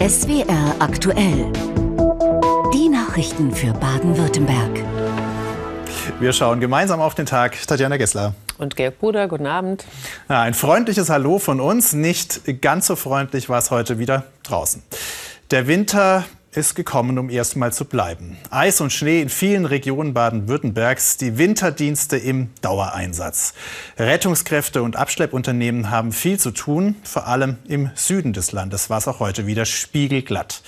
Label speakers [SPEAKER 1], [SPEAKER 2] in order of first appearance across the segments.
[SPEAKER 1] SWR aktuell. Die Nachrichten für Baden-Württemberg.
[SPEAKER 2] Wir schauen gemeinsam auf den Tag. Tatjana Gessler.
[SPEAKER 3] Und Georg Bruder, guten Abend.
[SPEAKER 2] Ja, ein freundliches Hallo von uns. Nicht ganz so freundlich war es heute wieder draußen. Der Winter ist gekommen, um erstmal zu bleiben. Eis und Schnee in vielen Regionen Baden-Württembergs, die Winterdienste im Dauereinsatz. Rettungskräfte und Abschleppunternehmen haben viel zu tun, vor allem im Süden des Landes war es auch heute wieder spiegelglatt.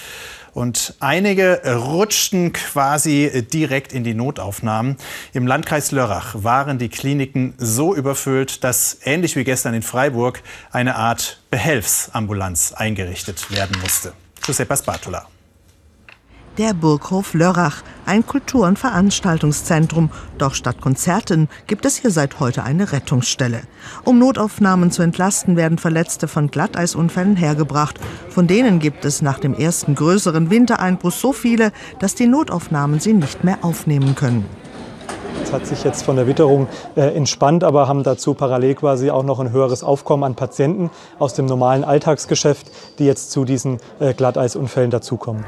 [SPEAKER 2] Und einige rutschten quasi direkt in die Notaufnahmen. Im Landkreis Lörrach waren die Kliniken so überfüllt, dass ähnlich wie gestern in Freiburg eine Art Behelfsambulanz eingerichtet werden musste. Giuseppe Spatola.
[SPEAKER 4] Der Burghof Lörrach, ein Kultur- und Veranstaltungszentrum. Doch statt Konzerten gibt es hier seit heute eine Rettungsstelle. Um Notaufnahmen zu entlasten, werden Verletzte von Glatteisunfällen hergebracht. Von denen gibt es nach dem ersten größeren Wintereinbruch so viele, dass die Notaufnahmen sie nicht mehr aufnehmen können.
[SPEAKER 5] Es hat sich jetzt von der Witterung äh, entspannt, aber haben dazu parallel quasi auch noch ein höheres Aufkommen an Patienten aus dem normalen Alltagsgeschäft, die jetzt zu diesen äh, Glatteisunfällen dazukommen.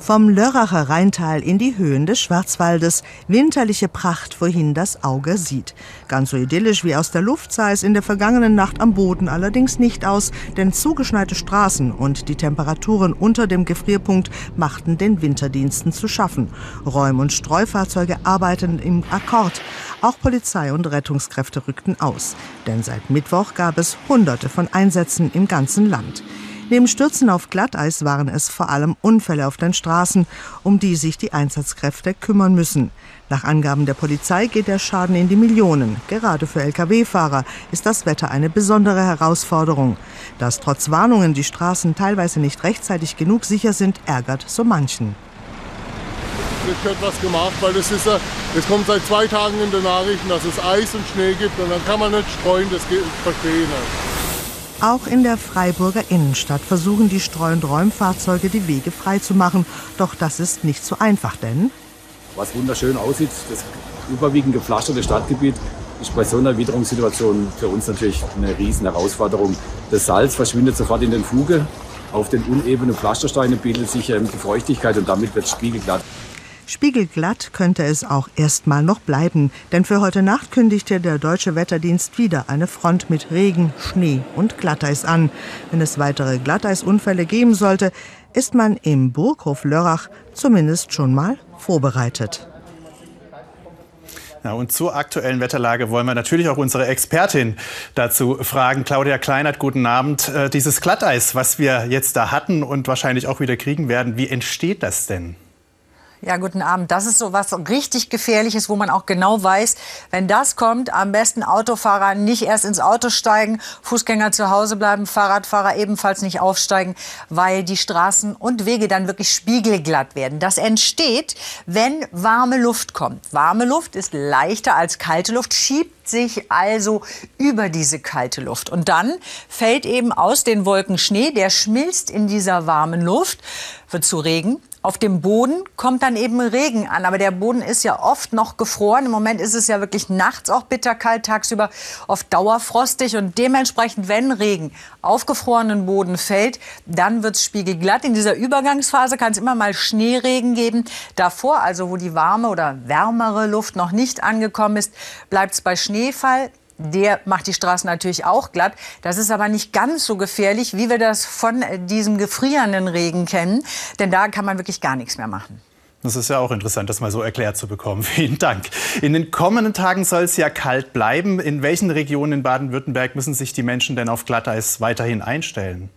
[SPEAKER 4] Vom Lörracher Rheintal in die Höhen des Schwarzwaldes. Winterliche Pracht, wohin das Auge sieht. Ganz so idyllisch wie aus der Luft sah es in der vergangenen Nacht am Boden allerdings nicht aus, denn zugeschneite Straßen und die Temperaturen unter dem Gefrierpunkt machten den Winterdiensten zu schaffen. Räum- und Streufahrzeuge arbeiteten im Akkord. Auch Polizei und Rettungskräfte rückten aus. Denn seit Mittwoch gab es Hunderte von Einsätzen im ganzen Land. Neben Stürzen auf Glatteis waren es vor allem Unfälle auf den Straßen, um die sich die Einsatzkräfte kümmern müssen. Nach Angaben der Polizei geht der Schaden in die Millionen. Gerade für Lkw-Fahrer ist das Wetter eine besondere Herausforderung. Dass trotz Warnungen die Straßen teilweise nicht rechtzeitig genug sicher sind, ärgert so manchen.
[SPEAKER 6] Es wird was gemacht, weil das ist das kommt seit zwei Tagen in den Nachrichten, dass es Eis und Schnee gibt und dann kann man nicht streuen, das verstehe ich nicht.
[SPEAKER 4] Auch in der Freiburger Innenstadt versuchen die Streu- und Räumfahrzeuge die Wege freizumachen. Doch das ist nicht so einfach, denn
[SPEAKER 7] was wunderschön aussieht, das überwiegend gepflasterte Stadtgebiet ist bei so einer Witterungssituation für uns natürlich eine riesen Herausforderung. Das Salz verschwindet sofort in den Fuge. Auf den unebenen Pflastersteinen bildet sich die Feuchtigkeit und damit wird es spiegelglatt.
[SPEAKER 4] Spiegelglatt könnte es auch erstmal noch bleiben, denn für heute Nacht kündigte der deutsche Wetterdienst wieder eine Front mit Regen, Schnee und Glatteis an. Wenn es weitere Glatteisunfälle geben sollte, ist man im Burghof Lörrach zumindest schon mal vorbereitet.
[SPEAKER 2] Ja, und zur aktuellen Wetterlage wollen wir natürlich auch unsere Expertin dazu fragen. Claudia Kleinert, guten Abend. Äh, dieses Glatteis, was wir jetzt da hatten und wahrscheinlich auch wieder kriegen werden, wie entsteht das denn?
[SPEAKER 8] Ja, guten Abend. Das ist so was richtig Gefährliches, wo man auch genau weiß, wenn das kommt, am besten Autofahrer nicht erst ins Auto steigen, Fußgänger zu Hause bleiben, Fahrradfahrer ebenfalls nicht aufsteigen, weil die Straßen und Wege dann wirklich spiegelglatt werden. Das entsteht, wenn warme Luft kommt. Warme Luft ist leichter als kalte Luft, schiebt sich also über diese kalte Luft. Und dann fällt eben aus den Wolken Schnee, der schmilzt in dieser warmen Luft, wird zu Regen auf dem Boden kommt dann eben Regen an, aber der Boden ist ja oft noch gefroren. Im Moment ist es ja wirklich nachts auch bitterkalt, tagsüber oft dauerfrostig und dementsprechend, wenn Regen auf gefrorenen Boden fällt, dann wird es spiegelglatt. In dieser Übergangsphase kann es immer mal Schneeregen geben. Davor, also wo die warme oder wärmere Luft noch nicht angekommen ist, bleibt es bei Schneefall. Der macht die Straßen natürlich auch glatt. Das ist aber nicht ganz so gefährlich, wie wir das von diesem gefrierenden Regen kennen. Denn da kann man wirklich gar nichts mehr machen.
[SPEAKER 2] Das ist ja auch interessant, das mal so erklärt zu bekommen. Vielen Dank. In den kommenden Tagen soll es ja kalt bleiben. In welchen Regionen in Baden-Württemberg müssen sich die Menschen denn auf Glatteis weiterhin einstellen?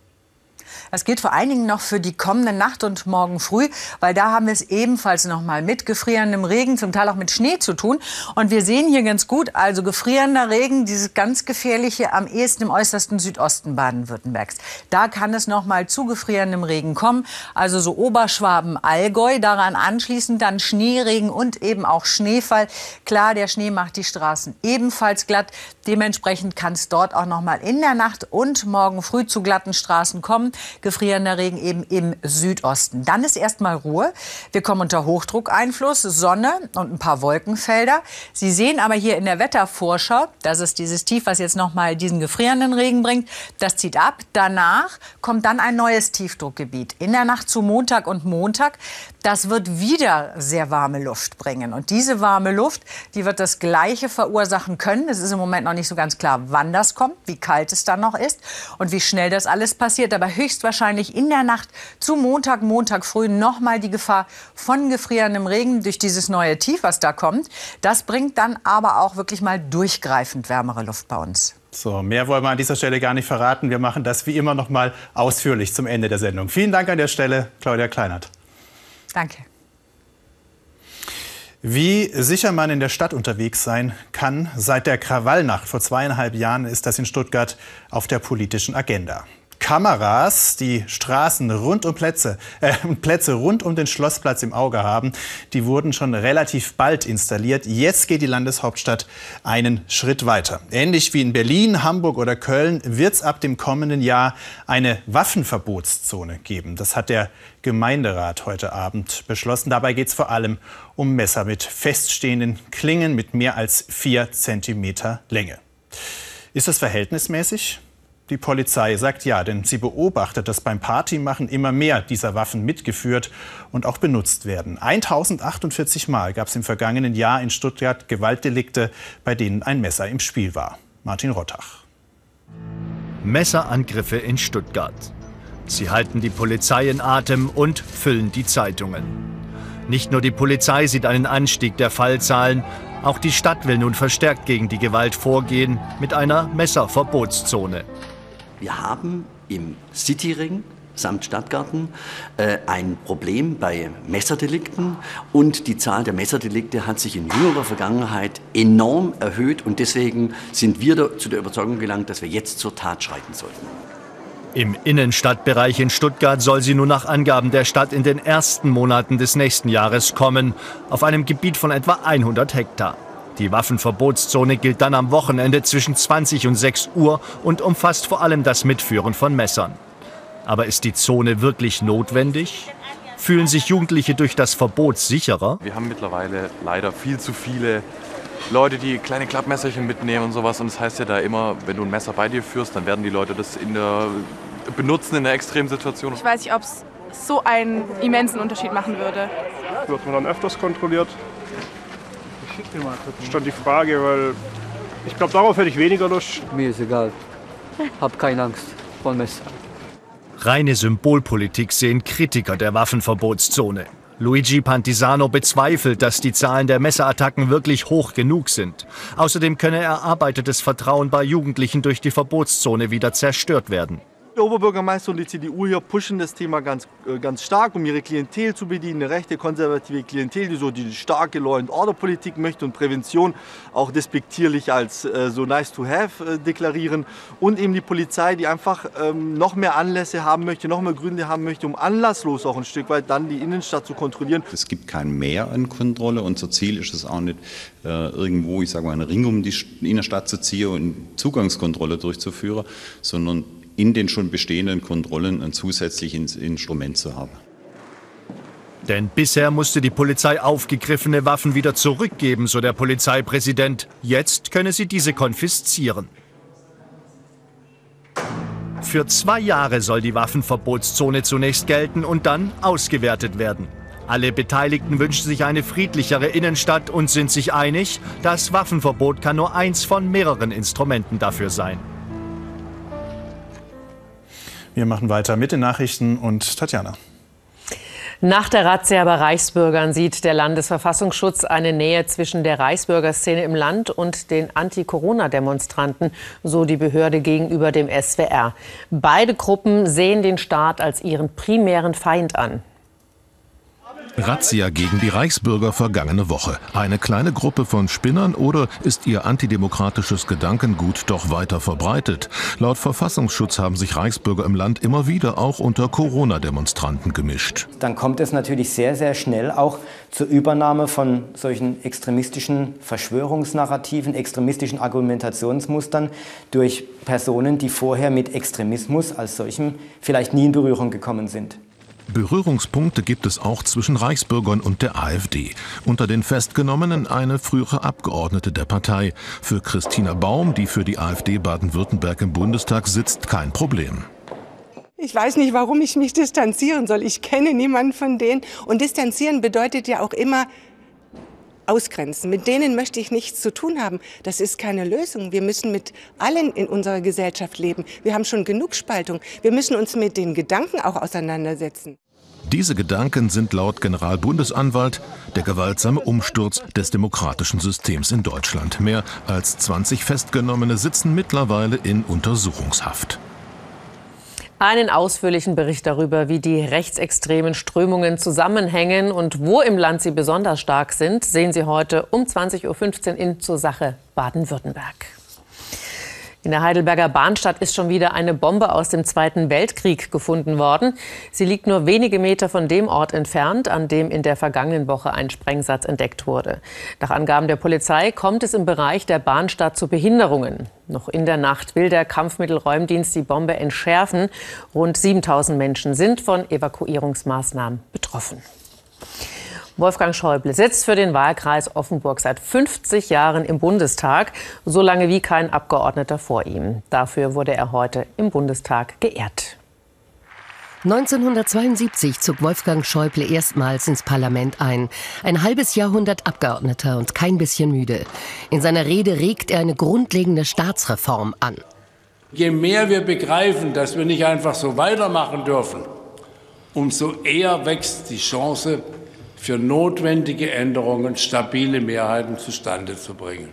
[SPEAKER 8] Das gilt vor allen Dingen noch für die kommende Nacht und morgen früh, weil da haben wir es ebenfalls noch mal mit gefrierendem Regen, zum Teil auch mit Schnee zu tun. Und wir sehen hier ganz gut, also gefrierender Regen, dieses ganz gefährliche am ehesten im äußersten Südosten Baden-Württembergs. Da kann es noch mal zu gefrierendem Regen kommen, also so Oberschwaben, Allgäu, daran anschließend dann Schneeregen und eben auch Schneefall. Klar, der Schnee macht die Straßen ebenfalls glatt. Dementsprechend kann es dort auch noch mal in der Nacht und morgen früh zu glatten Straßen kommen. Gefrierender Regen eben im Südosten. Dann ist erstmal Ruhe. Wir kommen unter Hochdruckeinfluss, Sonne und ein paar Wolkenfelder. Sie sehen aber hier in der Wettervorschau, das ist dieses Tief, was jetzt noch mal diesen gefrierenden Regen bringt. Das zieht ab. Danach kommt dann ein neues Tiefdruckgebiet. In der Nacht zu Montag und Montag. Das wird wieder sehr warme Luft bringen. Und diese warme Luft, die wird das Gleiche verursachen können. Es ist im Moment noch nicht so ganz klar, wann das kommt, wie kalt es dann noch ist und wie schnell das alles passiert. Aber höchstwahrscheinlich in der Nacht zu Montag, Montag früh noch mal die Gefahr von gefrierendem Regen durch dieses neue Tief, was da kommt. Das bringt dann aber auch wirklich mal durchgreifend wärmere Luft bei uns.
[SPEAKER 2] So, mehr wollen wir an dieser Stelle gar nicht verraten. Wir machen das wie immer noch mal ausführlich zum Ende der Sendung. Vielen Dank an der Stelle, Claudia Kleinert.
[SPEAKER 8] Danke.
[SPEAKER 2] Wie sicher man in der Stadt unterwegs sein kann, seit der Krawallnacht vor zweieinhalb Jahren ist das in Stuttgart auf der politischen Agenda. Kameras, die Straßen rund um Plätze, äh, Plätze rund um den Schlossplatz im Auge haben, die wurden schon relativ bald installiert. Jetzt geht die Landeshauptstadt einen Schritt weiter. Ähnlich wie in Berlin, Hamburg oder Köln wird es ab dem kommenden Jahr eine Waffenverbotszone geben. Das hat der Gemeinderat heute Abend beschlossen. Dabei geht es vor allem um Messer mit feststehenden Klingen mit mehr als vier Zentimeter Länge. Ist das verhältnismäßig? Die Polizei sagt ja, denn sie beobachtet, dass beim Partymachen immer mehr dieser Waffen mitgeführt und auch benutzt werden. 1048 Mal gab es im vergangenen Jahr in Stuttgart Gewaltdelikte, bei denen ein Messer im Spiel war. Martin Rottach.
[SPEAKER 9] Messerangriffe in Stuttgart. Sie halten die Polizei in Atem und füllen die Zeitungen. Nicht nur die Polizei sieht einen Anstieg der Fallzahlen, auch die Stadt will nun verstärkt gegen die Gewalt vorgehen mit einer Messerverbotszone.
[SPEAKER 10] Wir haben im Cityring samt Stadtgarten äh, ein Problem bei Messerdelikten und die Zahl der Messerdelikte hat sich in jüngerer Vergangenheit enorm erhöht und deswegen sind wir da, zu der Überzeugung gelangt, dass wir jetzt zur Tat schreiten sollten.
[SPEAKER 9] Im Innenstadtbereich in Stuttgart soll sie nun nach Angaben der Stadt in den ersten Monaten des nächsten Jahres kommen, auf einem Gebiet von etwa 100 Hektar. Die Waffenverbotszone gilt dann am Wochenende zwischen 20 und 6 Uhr und umfasst vor allem das Mitführen von Messern. Aber ist die Zone wirklich notwendig? Fühlen sich Jugendliche durch das Verbot sicherer?
[SPEAKER 11] Wir haben mittlerweile leider viel zu viele Leute, die kleine Klappmesserchen mitnehmen und sowas. Und das heißt ja da immer, wenn du ein Messer bei dir führst, dann werden die Leute das in der, benutzen in der Extremsituation.
[SPEAKER 12] Ich weiß nicht, ob es so einen immensen Unterschied machen würde.
[SPEAKER 13] Wird man dann öfters kontrolliert? Stand die Frage, weil ich glaube, darauf hätte ich weniger Lust.
[SPEAKER 14] Mir ist egal. Hab keine Angst vor Messer.
[SPEAKER 9] Reine Symbolpolitik sehen Kritiker der Waffenverbotszone. Luigi Pantisano bezweifelt, dass die Zahlen der Messerattacken wirklich hoch genug sind. Außerdem könne erarbeitetes Vertrauen bei Jugendlichen durch die Verbotszone wieder zerstört werden.
[SPEAKER 15] Der Oberbürgermeister und die CDU hier pushen das Thema ganz, äh, ganz stark, um ihre Klientel zu bedienen, eine rechte, konservative Klientel, die so die starke Law-and-Order-Politik möchte und Prävention auch despektierlich als äh, so nice to have äh, deklarieren und eben die Polizei, die einfach ähm, noch mehr Anlässe haben möchte, noch mehr Gründe haben möchte, um anlasslos auch ein Stück weit dann die Innenstadt zu kontrollieren.
[SPEAKER 16] Es gibt kein Mehr an Kontrolle. Unser Ziel ist es auch nicht, äh, irgendwo, ich sage mal, einen Ring um die Innenstadt zu ziehen und Zugangskontrolle durchzuführen, sondern in den schon bestehenden Kontrollen ein zusätzliches Instrument zu haben.
[SPEAKER 9] Denn bisher musste die Polizei aufgegriffene Waffen wieder zurückgeben, so der Polizeipräsident. Jetzt könne sie diese konfiszieren. Für zwei Jahre soll die Waffenverbotszone zunächst gelten und dann ausgewertet werden. Alle Beteiligten wünschen sich eine friedlichere Innenstadt und sind sich einig, das Waffenverbot kann nur eins von mehreren Instrumenten dafür sein.
[SPEAKER 2] Wir machen weiter mit den Nachrichten und Tatjana.
[SPEAKER 3] Nach der Razzia bei Reichsbürgern sieht der Landesverfassungsschutz eine Nähe zwischen der Reichsbürgerszene im Land und den Anti-Corona-Demonstranten, so die Behörde gegenüber dem SWR. Beide Gruppen sehen den Staat als ihren primären Feind an.
[SPEAKER 17] Razzia gegen die Reichsbürger vergangene Woche. Eine kleine Gruppe von Spinnern oder ist ihr antidemokratisches Gedankengut doch weiter verbreitet? Laut Verfassungsschutz haben sich Reichsbürger im Land immer wieder auch unter Corona-Demonstranten gemischt.
[SPEAKER 18] Dann kommt es natürlich sehr, sehr schnell auch zur Übernahme von solchen extremistischen Verschwörungsnarrativen, extremistischen Argumentationsmustern durch Personen, die vorher mit Extremismus als solchem vielleicht nie in Berührung gekommen sind.
[SPEAKER 17] Berührungspunkte gibt es auch zwischen Reichsbürgern und der AfD. Unter den Festgenommenen eine frühere Abgeordnete der Partei. Für Christina Baum, die für die AfD Baden-Württemberg im Bundestag sitzt, kein Problem.
[SPEAKER 15] Ich weiß nicht, warum ich mich distanzieren soll. Ich kenne niemanden von denen. Und distanzieren bedeutet ja auch immer ausgrenzen. Mit denen möchte ich nichts zu tun haben. Das ist keine Lösung. Wir müssen mit allen in unserer Gesellschaft leben. Wir haben schon genug Spaltung. Wir müssen uns mit den Gedanken auch auseinandersetzen.
[SPEAKER 17] Diese Gedanken sind laut Generalbundesanwalt der gewaltsame Umsturz des demokratischen Systems in Deutschland. Mehr als 20 Festgenommene sitzen mittlerweile in Untersuchungshaft.
[SPEAKER 3] Einen ausführlichen Bericht darüber, wie die rechtsextremen Strömungen zusammenhängen und wo im Land sie besonders stark sind, sehen Sie heute um 20.15 Uhr in Zur Sache Baden-Württemberg. In der Heidelberger Bahnstadt ist schon wieder eine Bombe aus dem Zweiten Weltkrieg gefunden worden. Sie liegt nur wenige Meter von dem Ort entfernt, an dem in der vergangenen Woche ein Sprengsatz entdeckt wurde. Nach Angaben der Polizei kommt es im Bereich der Bahnstadt zu Behinderungen. Noch in der Nacht will der Kampfmittelräumdienst die Bombe entschärfen. Rund 7000 Menschen sind von Evakuierungsmaßnahmen betroffen. Wolfgang Schäuble sitzt für den Wahlkreis Offenburg seit 50 Jahren im Bundestag, so lange wie kein Abgeordneter vor ihm. Dafür wurde er heute im Bundestag geehrt.
[SPEAKER 1] 1972 zog Wolfgang Schäuble erstmals ins Parlament ein. Ein halbes Jahrhundert Abgeordneter und kein bisschen müde. In seiner Rede regt er eine grundlegende Staatsreform an.
[SPEAKER 19] Je mehr wir begreifen, dass wir nicht einfach so weitermachen dürfen, umso eher wächst die Chance, für notwendige Änderungen stabile Mehrheiten zustande zu bringen.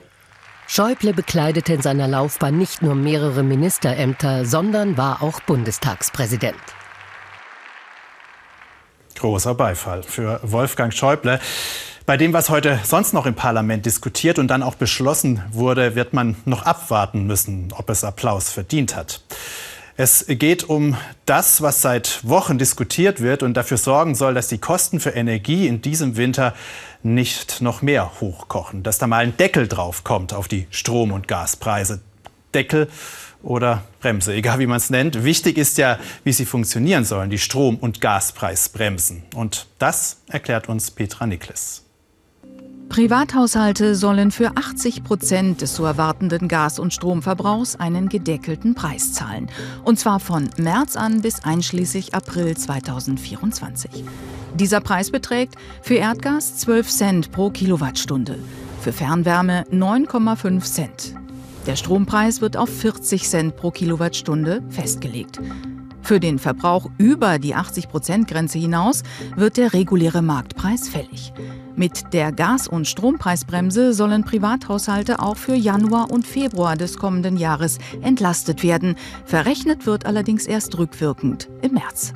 [SPEAKER 1] Schäuble bekleidete in seiner Laufbahn nicht nur mehrere Ministerämter, sondern war auch Bundestagspräsident.
[SPEAKER 2] Großer Beifall für Wolfgang Schäuble. Bei dem, was heute sonst noch im Parlament diskutiert und dann auch beschlossen wurde, wird man noch abwarten müssen, ob es Applaus verdient hat. Es geht um das, was seit Wochen diskutiert wird und dafür sorgen soll, dass die Kosten für Energie in diesem Winter nicht noch mehr hochkochen, dass da mal ein Deckel drauf kommt auf die Strom- und Gaspreise. Deckel oder Bremse, egal wie man es nennt. Wichtig ist ja, wie sie funktionieren sollen, die Strom- und Gaspreisbremsen. Und das erklärt uns Petra Nikles.
[SPEAKER 20] Privathaushalte sollen für 80 Prozent des zu erwartenden Gas- und Stromverbrauchs einen gedeckelten Preis zahlen. Und zwar von März an bis einschließlich April 2024. Dieser Preis beträgt für Erdgas 12 Cent pro Kilowattstunde, für Fernwärme 9,5 Cent. Der Strompreis wird auf 40 Cent pro Kilowattstunde festgelegt. Für den Verbrauch über die 80-Prozent-Grenze hinaus wird der reguläre Marktpreis fällig. Mit der Gas- und Strompreisbremse sollen Privathaushalte auch für Januar und Februar des kommenden Jahres entlastet werden. Verrechnet wird allerdings erst rückwirkend im März.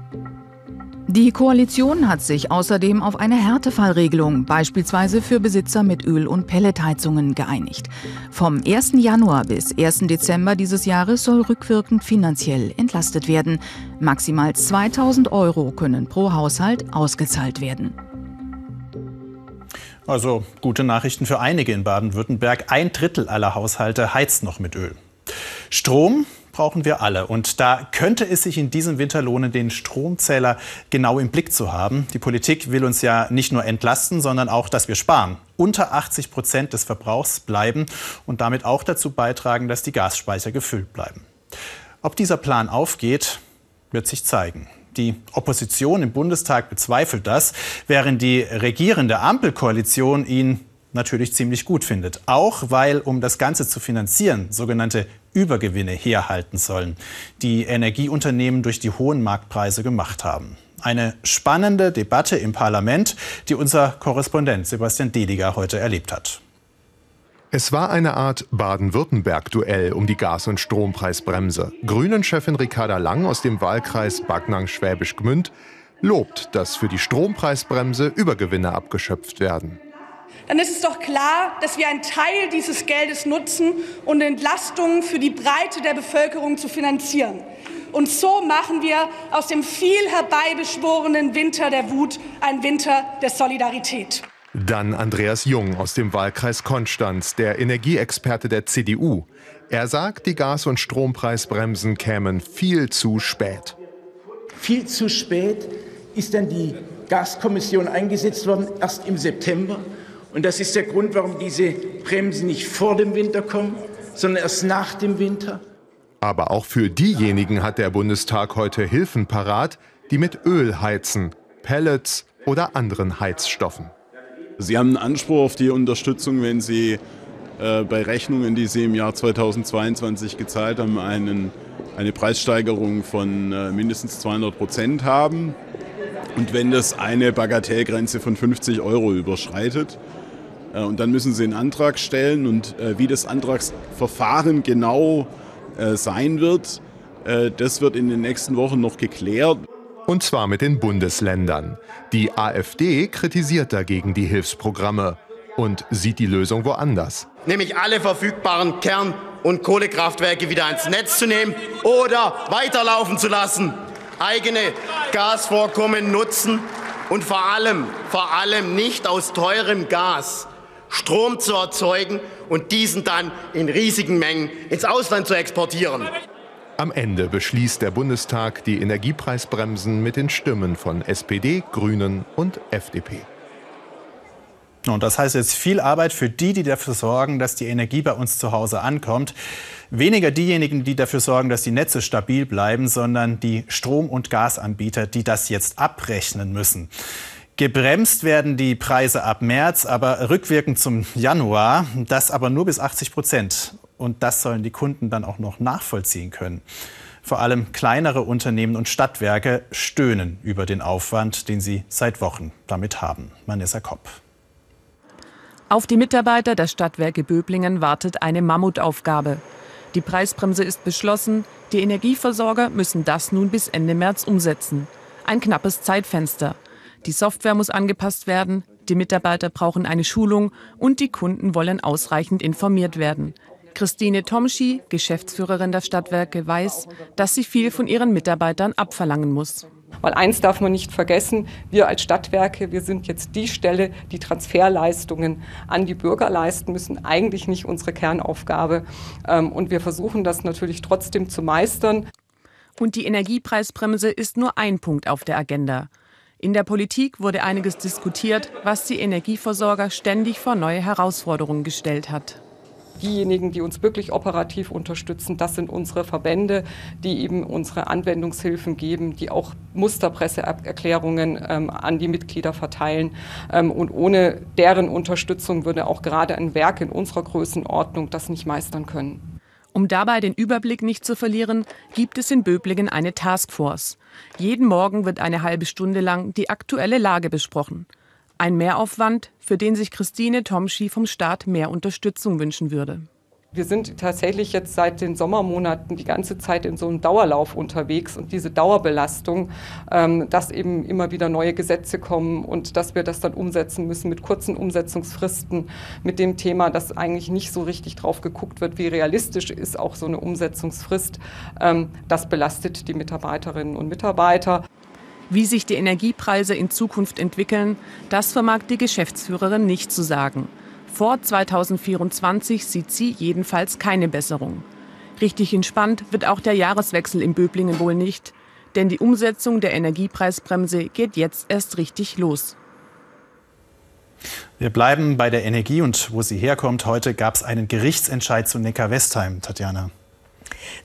[SPEAKER 20] Die Koalition hat sich außerdem auf eine Härtefallregelung, beispielsweise für Besitzer mit Öl- und Pelletheizungen, geeinigt. Vom 1. Januar bis 1. Dezember dieses Jahres soll rückwirkend finanziell entlastet werden. Maximal 2000 Euro können pro Haushalt ausgezahlt werden.
[SPEAKER 2] Also gute Nachrichten für einige in Baden-Württemberg. Ein Drittel aller Haushalte heizt noch mit Öl. Strom brauchen wir alle. Und da könnte es sich in diesem Winter lohnen, den Stromzähler genau im Blick zu haben. Die Politik will uns ja nicht nur entlasten, sondern auch, dass wir sparen. Unter 80 Prozent des Verbrauchs bleiben und damit auch dazu beitragen, dass die Gasspeicher gefüllt bleiben. Ob dieser Plan aufgeht, wird sich zeigen. Die Opposition im Bundestag bezweifelt das, während die regierende Ampelkoalition ihn natürlich ziemlich gut findet. Auch weil, um das Ganze zu finanzieren, sogenannte Übergewinne herhalten sollen, die Energieunternehmen durch die hohen Marktpreise gemacht haben. Eine spannende Debatte im Parlament, die unser Korrespondent Sebastian Deliger heute erlebt hat.
[SPEAKER 21] Es war eine Art Baden-Württemberg-Duell um die Gas- und Strompreisbremse. Grünen-Chefin Ricarda Lang aus dem Wahlkreis Backnang-Schwäbisch Gmünd lobt, dass für die Strompreisbremse Übergewinne abgeschöpft werden.
[SPEAKER 22] Dann ist es doch klar, dass wir einen Teil dieses Geldes nutzen, um Entlastungen für die Breite der Bevölkerung zu finanzieren. Und so machen wir aus dem viel herbeibeschworenen Winter der Wut einen Winter der Solidarität.
[SPEAKER 21] Dann Andreas Jung aus dem Wahlkreis Konstanz, der Energieexperte der CDU. Er sagt, die Gas- und Strompreisbremsen kämen viel zu spät.
[SPEAKER 23] Viel zu spät ist dann die Gaskommission eingesetzt worden, erst im September. Und das ist der Grund, warum diese Bremsen nicht vor dem Winter kommen, sondern erst nach dem Winter.
[SPEAKER 21] Aber auch für diejenigen hat der Bundestag heute Hilfen parat, die mit Öl heizen, Pellets oder anderen Heizstoffen.
[SPEAKER 24] Sie haben einen Anspruch auf die Unterstützung, wenn Sie äh, bei Rechnungen, die Sie im Jahr 2022 gezahlt haben, einen, eine Preissteigerung von äh, mindestens 200 Prozent haben. Und wenn das eine Bagatellgrenze von 50 Euro überschreitet, und dann müssen Sie einen Antrag stellen und äh, wie das Antragsverfahren genau äh, sein wird, äh, das wird in den nächsten Wochen noch geklärt.
[SPEAKER 21] Und zwar mit den Bundesländern. Die AfD kritisiert dagegen die Hilfsprogramme und sieht die Lösung woanders.
[SPEAKER 25] Nämlich alle verfügbaren Kern- und Kohlekraftwerke wieder ans Netz zu nehmen oder weiterlaufen zu lassen, eigene Gasvorkommen nutzen und vor allem, vor allem nicht aus teurem Gas Strom zu erzeugen und diesen dann in riesigen Mengen ins Ausland zu exportieren.
[SPEAKER 21] Am Ende beschließt der Bundestag die Energiepreisbremsen mit den Stimmen von SPD, Grünen und FDP.
[SPEAKER 2] Und das heißt jetzt viel Arbeit für die, die dafür sorgen, dass die Energie bei uns zu Hause ankommt. Weniger diejenigen, die dafür sorgen, dass die Netze stabil bleiben, sondern die Strom- und Gasanbieter, die das jetzt abrechnen müssen. Gebremst werden die Preise ab März, aber rückwirkend zum Januar. Das aber nur bis 80 Prozent. Und das sollen die Kunden dann auch noch nachvollziehen können. Vor allem kleinere Unternehmen und Stadtwerke stöhnen über den Aufwand, den sie seit Wochen damit haben. Vanessa Kopp.
[SPEAKER 26] Auf die Mitarbeiter der Stadtwerke Böblingen wartet eine Mammutaufgabe. Die Preisbremse ist beschlossen, die Energieversorger müssen das nun bis Ende März umsetzen. Ein knappes Zeitfenster. Die Software muss angepasst werden, die Mitarbeiter brauchen eine Schulung und die Kunden wollen ausreichend informiert werden. Christine Tomschi, Geschäftsführerin der Stadtwerke, weiß, dass sie viel von ihren Mitarbeitern abverlangen muss.
[SPEAKER 27] Weil eins darf man nicht vergessen, wir als Stadtwerke, wir sind jetzt die Stelle, die Transferleistungen an die Bürger leisten müssen, eigentlich nicht unsere Kernaufgabe. Ähm, und wir versuchen das natürlich trotzdem zu meistern.
[SPEAKER 26] Und die Energiepreisbremse ist nur ein Punkt auf der Agenda. In der Politik wurde einiges diskutiert, was die Energieversorger ständig vor neue Herausforderungen gestellt hat
[SPEAKER 27] diejenigen, die uns wirklich operativ unterstützen, das sind unsere Verbände, die eben unsere Anwendungshilfen geben, die auch Musterpresseerklärungen ähm, an die Mitglieder verteilen. Ähm, und ohne deren Unterstützung würde auch gerade ein Werk in unserer Größenordnung das nicht meistern können.
[SPEAKER 26] Um dabei den Überblick nicht zu verlieren, gibt es in Böblingen eine Taskforce. Jeden Morgen wird eine halbe Stunde lang die aktuelle Lage besprochen. Ein Mehraufwand, für den sich Christine Tomschi vom Staat mehr Unterstützung wünschen würde.
[SPEAKER 27] Wir sind tatsächlich jetzt seit den Sommermonaten die ganze Zeit in so einem Dauerlauf unterwegs und diese Dauerbelastung, ähm, dass eben immer wieder neue Gesetze kommen und dass wir das dann umsetzen müssen mit kurzen Umsetzungsfristen, mit dem Thema, dass eigentlich nicht so richtig drauf geguckt wird, wie realistisch ist auch so eine Umsetzungsfrist. Ähm, das belastet die Mitarbeiterinnen und Mitarbeiter.
[SPEAKER 26] Wie sich die Energiepreise in Zukunft entwickeln, das vermag die Geschäftsführerin nicht zu sagen. Vor 2024 sieht sie jedenfalls keine Besserung. Richtig entspannt wird auch der Jahreswechsel in Böblingen wohl nicht, denn die Umsetzung der Energiepreisbremse geht jetzt erst richtig los.
[SPEAKER 2] Wir bleiben bei der Energie und wo sie herkommt. Heute gab es einen Gerichtsentscheid zu Neckar-Westheim, Tatjana.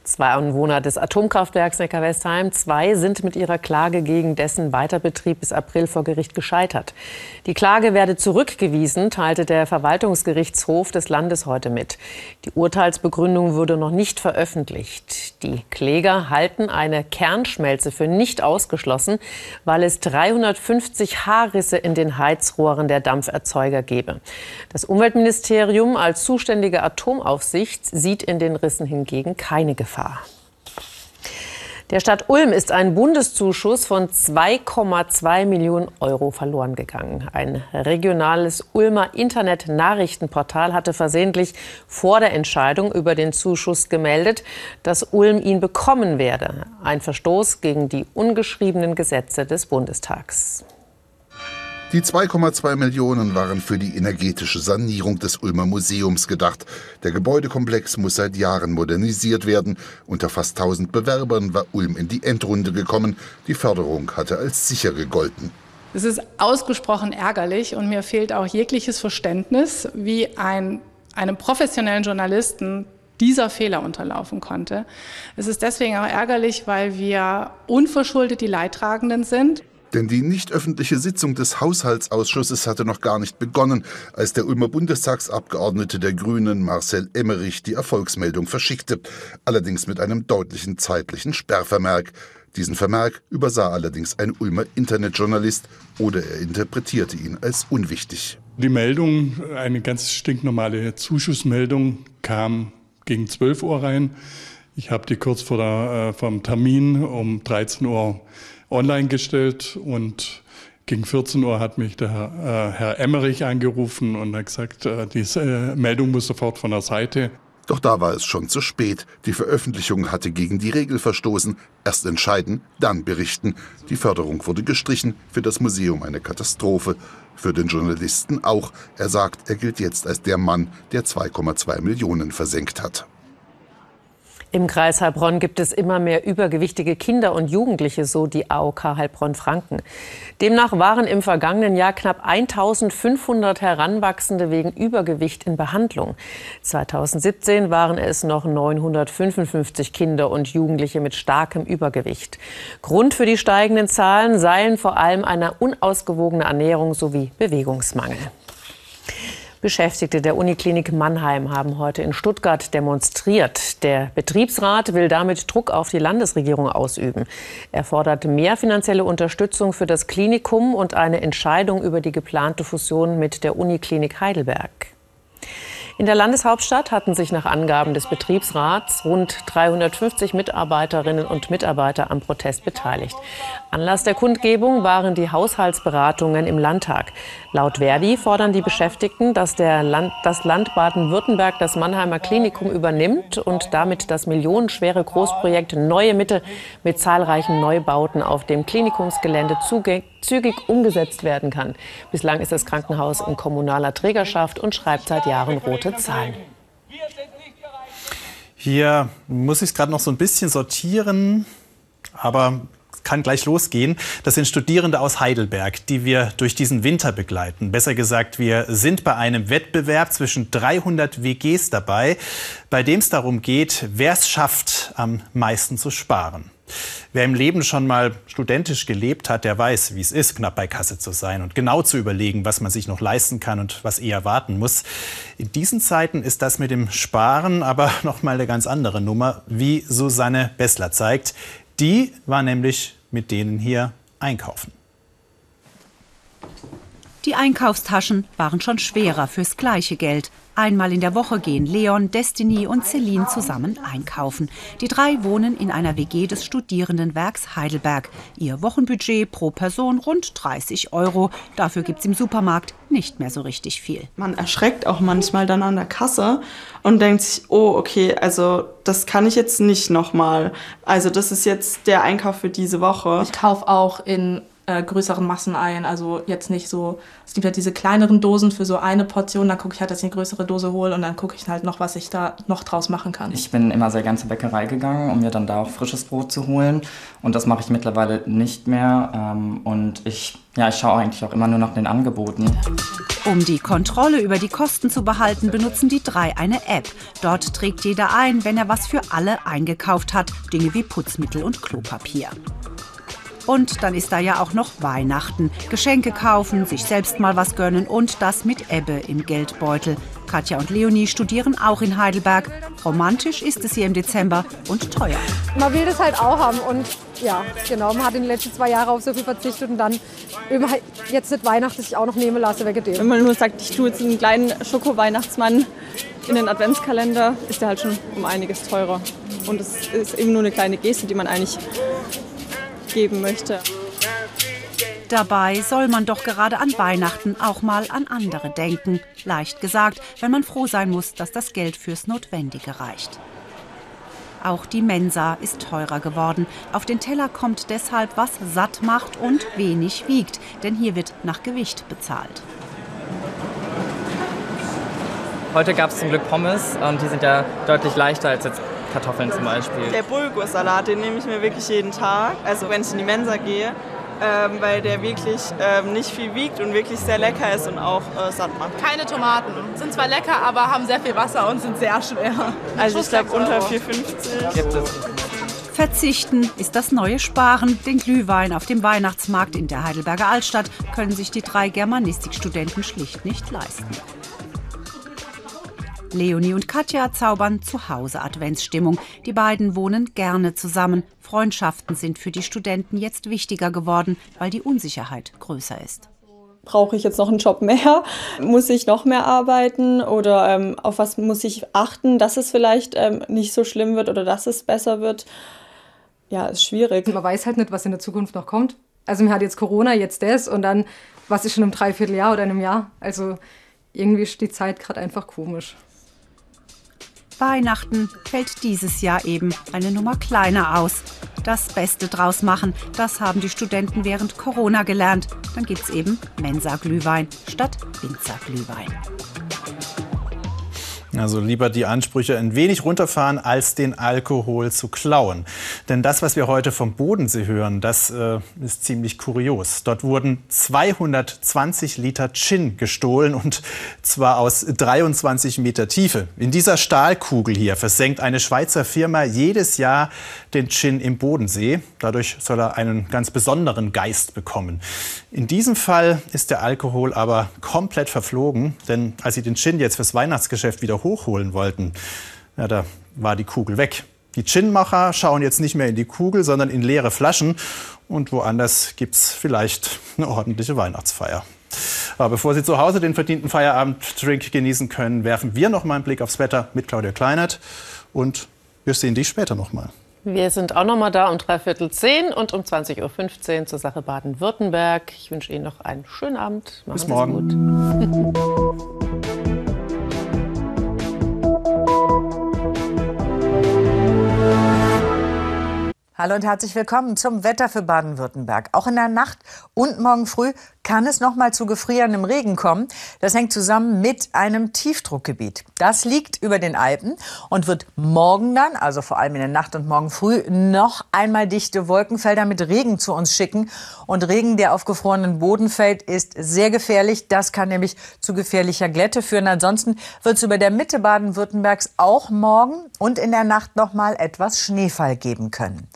[SPEAKER 3] Zwei Anwohner des Atomkraftwerks Neckar-Westheim 2 sind mit ihrer Klage gegen dessen Weiterbetrieb bis April vor Gericht gescheitert. Die Klage werde zurückgewiesen, teilte der Verwaltungsgerichtshof des Landes heute mit. Die Urteilsbegründung würde noch nicht veröffentlicht. Die Kläger halten eine Kernschmelze für nicht ausgeschlossen, weil es 350 Haarrisse in den Heizrohren der Dampferzeuger gebe. Das Umweltministerium als zuständige Atomaufsicht sieht in den Rissen hingegen keine Gefahr. Der Stadt Ulm ist ein Bundeszuschuss von 2,2 Millionen Euro verloren gegangen. Ein regionales Ulmer Internet-Nachrichtenportal hatte versehentlich vor der Entscheidung über den Zuschuss gemeldet, dass Ulm ihn bekommen werde. Ein Verstoß gegen die ungeschriebenen Gesetze des Bundestags.
[SPEAKER 28] Die 2,2 Millionen waren für die energetische Sanierung des Ulmer Museums gedacht. Der Gebäudekomplex muss seit Jahren modernisiert werden. Unter fast 1000 Bewerbern war Ulm in die Endrunde gekommen. Die Förderung hatte als sicher gegolten.
[SPEAKER 19] Es ist ausgesprochen ärgerlich und mir fehlt auch jegliches Verständnis, wie ein, einem professionellen Journalisten dieser Fehler unterlaufen konnte. Es ist deswegen auch ärgerlich, weil wir unverschuldet die Leidtragenden sind.
[SPEAKER 28] Denn die nicht öffentliche Sitzung des Haushaltsausschusses hatte noch gar nicht begonnen, als der Ulmer Bundestagsabgeordnete der Grünen Marcel Emmerich die Erfolgsmeldung verschickte, allerdings mit einem deutlichen zeitlichen Sperrvermerk. Diesen Vermerk übersah allerdings ein Ulmer Internetjournalist oder er interpretierte ihn als unwichtig.
[SPEAKER 29] Die Meldung, eine ganz stinknormale Zuschussmeldung, kam gegen 12 Uhr rein. Ich habe die kurz vor der, äh, vom Termin um 13 Uhr online gestellt und gegen 14 Uhr hat mich der äh, Herr Emmerich angerufen und hat gesagt, äh, diese äh, Meldung muss sofort von der Seite.
[SPEAKER 28] Doch da war es schon zu spät. Die Veröffentlichung hatte gegen die Regel verstoßen. Erst entscheiden, dann berichten. Die Förderung wurde gestrichen, für das Museum eine Katastrophe. Für den Journalisten auch. Er sagt, er gilt jetzt als der Mann, der 2,2 Millionen versenkt hat.
[SPEAKER 3] Im Kreis Heilbronn gibt es immer mehr übergewichtige Kinder und Jugendliche, so die AOK Heilbronn-Franken. Demnach waren im vergangenen Jahr knapp 1500 Heranwachsende wegen Übergewicht in Behandlung. 2017 waren es noch 955 Kinder und Jugendliche mit starkem Übergewicht. Grund für die steigenden Zahlen seien vor allem eine unausgewogene Ernährung sowie Bewegungsmangel. Beschäftigte der Uniklinik Mannheim haben heute in Stuttgart demonstriert. Der Betriebsrat will damit Druck auf die Landesregierung ausüben. Er fordert mehr finanzielle Unterstützung für das Klinikum und eine Entscheidung über die geplante Fusion mit der Uniklinik Heidelberg. In der Landeshauptstadt hatten sich nach Angaben des Betriebsrats rund 350 Mitarbeiterinnen und Mitarbeiter am Protest beteiligt. Anlass der Kundgebung waren die Haushaltsberatungen im Landtag. Laut Verdi fordern die Beschäftigten, dass der Land, das Land Baden-Württemberg das Mannheimer Klinikum übernimmt und damit das millionenschwere Großprojekt Neue Mitte mit zahlreichen Neubauten auf dem Klinikumsgelände zügig umgesetzt werden kann. Bislang ist das Krankenhaus in kommunaler Trägerschaft und schreibt seit Jahren rote Zahlen.
[SPEAKER 2] Hier muss ich es gerade noch so ein bisschen sortieren, aber kann gleich losgehen. Das sind Studierende aus Heidelberg, die wir durch diesen Winter begleiten. Besser gesagt, wir sind bei einem Wettbewerb zwischen 300 WGs dabei, bei dem es darum geht, wer es schafft, am meisten zu sparen. Wer im Leben schon mal studentisch gelebt hat, der weiß, wie es ist, knapp bei Kasse zu sein und genau zu überlegen, was man sich noch leisten kann und was eher warten muss. In diesen Zeiten ist das mit dem Sparen aber noch mal eine ganz andere Nummer, wie Susanne Bessler zeigt. Die war nämlich mit denen hier einkaufen.
[SPEAKER 30] Die Einkaufstaschen waren schon schwerer fürs gleiche Geld. Einmal in der Woche gehen Leon, Destiny und Celine zusammen einkaufen. Die drei wohnen in einer WG des Studierendenwerks Heidelberg. Ihr Wochenbudget pro Person rund 30 Euro. Dafür gibt es im Supermarkt nicht mehr so richtig viel.
[SPEAKER 31] Man erschreckt auch manchmal dann an der Kasse und denkt sich, oh, okay, also das kann ich jetzt nicht nochmal. Also das ist jetzt der Einkauf für diese Woche.
[SPEAKER 32] Ich kaufe auch in äh, größeren Massen ein. Also jetzt nicht so, es gibt ja diese kleineren Dosen für so eine Portion, dann gucke ich halt, dass ich eine größere Dose hole und dann gucke ich halt noch, was ich da noch draus machen kann.
[SPEAKER 33] Ich bin immer sehr gern zur Bäckerei gegangen, um mir dann da auch frisches Brot zu holen und das mache ich mittlerweile nicht mehr ähm, und ich, ja, ich schaue eigentlich auch immer nur nach den Angeboten.
[SPEAKER 30] Um die Kontrolle über die Kosten zu behalten, benutzen die drei eine App. Dort trägt jeder ein, wenn er was für alle eingekauft hat, Dinge wie Putzmittel und Klopapier. Und dann ist da ja auch noch Weihnachten. Geschenke kaufen, sich selbst mal was gönnen und das mit Ebbe im Geldbeutel. Katja und Leonie studieren auch in Heidelberg. Romantisch ist es hier im Dezember und teuer.
[SPEAKER 34] Man will das halt auch haben und ja, genau, man hat in den letzten zwei Jahren auf so viel verzichtet und dann jetzt nicht Weihnachten sich auch noch nehmen lasse wegen dem.
[SPEAKER 32] Wenn man nur sagt, ich tue jetzt einen kleinen Schoko-Weihnachtsmann in den Adventskalender, ist der halt schon um einiges teurer.
[SPEAKER 31] Und es ist eben nur eine kleine Geste, die man eigentlich geben möchte.
[SPEAKER 30] Dabei soll man doch gerade an Weihnachten auch mal an andere denken. Leicht gesagt, wenn man froh sein muss, dass das Geld fürs Notwendige reicht. Auch die Mensa ist teurer geworden. Auf den Teller kommt deshalb, was satt macht und wenig wiegt, denn hier wird nach Gewicht bezahlt.
[SPEAKER 35] Heute gab es zum Glück Pommes und die sind ja deutlich leichter als jetzt Kartoffeln zum Beispiel.
[SPEAKER 31] Der Bulgursalat, den nehme ich mir wirklich jeden Tag. Also wenn ich in die Mensa gehe, ähm, weil der wirklich ähm, nicht viel wiegt und wirklich sehr lecker ist und auch äh, satt macht.
[SPEAKER 12] Keine Tomaten. Sind zwar lecker, aber haben sehr viel Wasser und sind sehr schwer.
[SPEAKER 31] Also ich glaube unter 4,50
[SPEAKER 35] gibt es.
[SPEAKER 30] Verzichten ist das neue Sparen. Den Glühwein auf dem Weihnachtsmarkt in der Heidelberger Altstadt können sich die drei Germanistikstudenten schlicht nicht leisten. Leonie und Katja zaubern zu Hause Adventsstimmung. Die beiden wohnen gerne zusammen. Freundschaften sind für die Studenten jetzt wichtiger geworden, weil die Unsicherheit größer ist.
[SPEAKER 31] Brauche ich jetzt noch einen Job mehr? Muss ich noch mehr arbeiten? Oder ähm, auf was muss ich achten, dass es vielleicht ähm, nicht so schlimm wird oder dass es besser wird? Ja, ist schwierig.
[SPEAKER 34] Man weiß halt nicht, was in der Zukunft noch kommt. Also mir hat jetzt Corona, jetzt das und dann was ist schon im Dreivierteljahr oder in einem Jahr. Also irgendwie ist die Zeit gerade einfach komisch.
[SPEAKER 30] Weihnachten fällt dieses Jahr eben eine Nummer kleiner aus. Das Beste draus machen, das haben die Studenten während Corona gelernt. Dann gibt's eben Mensa-Glühwein statt Winzer-Glühwein.
[SPEAKER 2] Also lieber die Ansprüche ein wenig runterfahren, als den Alkohol zu klauen. Denn das, was wir heute vom Bodensee hören, das äh, ist ziemlich kurios. Dort wurden 220 Liter Gin gestohlen und zwar aus 23 Meter Tiefe. In dieser Stahlkugel hier versenkt eine Schweizer Firma jedes Jahr den Gin im Bodensee. Dadurch soll er einen ganz besonderen Geist bekommen. In diesem Fall ist der Alkohol aber komplett verflogen, denn als sie den Gin jetzt fürs Weihnachtsgeschäft wieder hochholen wollten, ja, da war die Kugel weg. Die Ginmacher schauen jetzt nicht mehr in die Kugel, sondern in leere Flaschen. Und woanders gibt es vielleicht eine ordentliche Weihnachtsfeier. Aber bevor Sie zu Hause den verdienten Feierabenddrink genießen können, werfen wir noch mal einen Blick aufs Wetter mit Claudia Kleinert. Und wir sehen dich später noch mal.
[SPEAKER 3] Wir sind auch noch mal da um dreiviertel zehn und um 20.15 Uhr zur Sache Baden-Württemberg. Ich wünsche Ihnen noch einen schönen Abend.
[SPEAKER 2] Machen Bis morgen.
[SPEAKER 8] Hallo und herzlich willkommen zum Wetter für Baden-Württemberg. Auch in der Nacht und morgen früh kann es noch mal zu gefrierendem Regen kommen. Das hängt zusammen mit einem Tiefdruckgebiet. Das liegt über den Alpen und wird morgen dann, also vor allem in der Nacht und morgen früh, noch einmal dichte Wolkenfelder mit Regen zu uns schicken. Und Regen, der auf gefrorenen Boden fällt, ist sehr gefährlich. Das kann nämlich zu gefährlicher Glätte führen. Ansonsten wird es über der Mitte Baden-Württembergs auch morgen und in der Nacht noch mal etwas Schneefall geben können.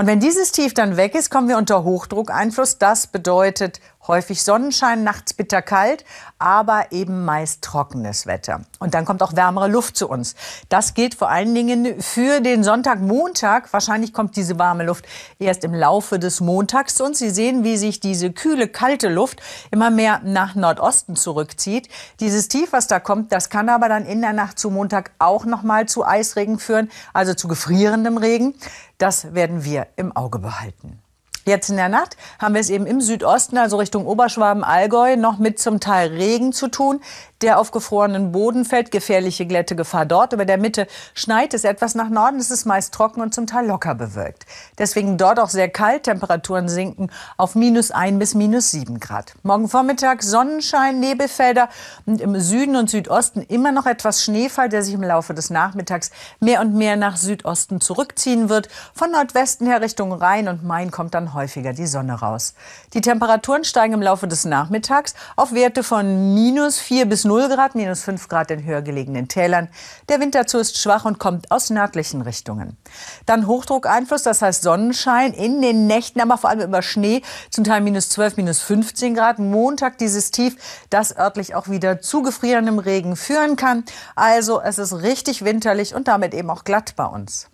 [SPEAKER 8] Und wenn dieses Tief dann weg ist, kommen wir unter Hochdruckeinfluss. Das bedeutet häufig Sonnenschein, nachts bitterkalt, aber eben meist trockenes Wetter. Und dann kommt auch wärmere Luft zu uns. Das gilt vor allen Dingen für den Sonntag, Montag. Wahrscheinlich kommt diese warme Luft erst im Laufe des Montags zu uns. Sie sehen, wie sich diese kühle, kalte Luft immer mehr nach Nordosten zurückzieht. Dieses Tief, was da kommt, das kann aber dann in der Nacht zu Montag auch noch mal zu Eisregen führen, also zu gefrierendem Regen. Das werden wir im Auge behalten. Jetzt in der Nacht haben wir es eben im Südosten, also Richtung Oberschwaben, Allgäu, noch mit zum Teil Regen zu tun, der auf gefrorenen Boden fällt. Gefährliche Glättegefahr dort. Über der Mitte schneit es etwas nach Norden. Es ist meist trocken und zum Teil locker bewölkt. Deswegen dort auch sehr kalt. Temperaturen sinken auf minus ein bis minus sieben Grad. Morgen Vormittag Sonnenschein, Nebelfelder und im Süden und Südosten immer noch etwas Schneefall, der sich im Laufe des Nachmittags mehr und mehr nach Südosten zurückziehen wird. Von Nordwesten her Richtung Rhein und Main kommt dann häufiger die Sonne raus. Die Temperaturen steigen im Laufe des Nachmittags auf Werte von minus 4 bis 0 Grad, minus 5 Grad in höher gelegenen Tälern. Der Wind dazu ist schwach und kommt aus nördlichen Richtungen. Dann Hochdruckeinfluss, das heißt Sonnenschein in den Nächten, aber vor allem über Schnee, zum Teil minus 12, minus 15 Grad. Montag dieses Tief, das örtlich auch wieder zu gefrierendem Regen führen kann. Also es ist richtig winterlich und damit eben auch glatt bei uns.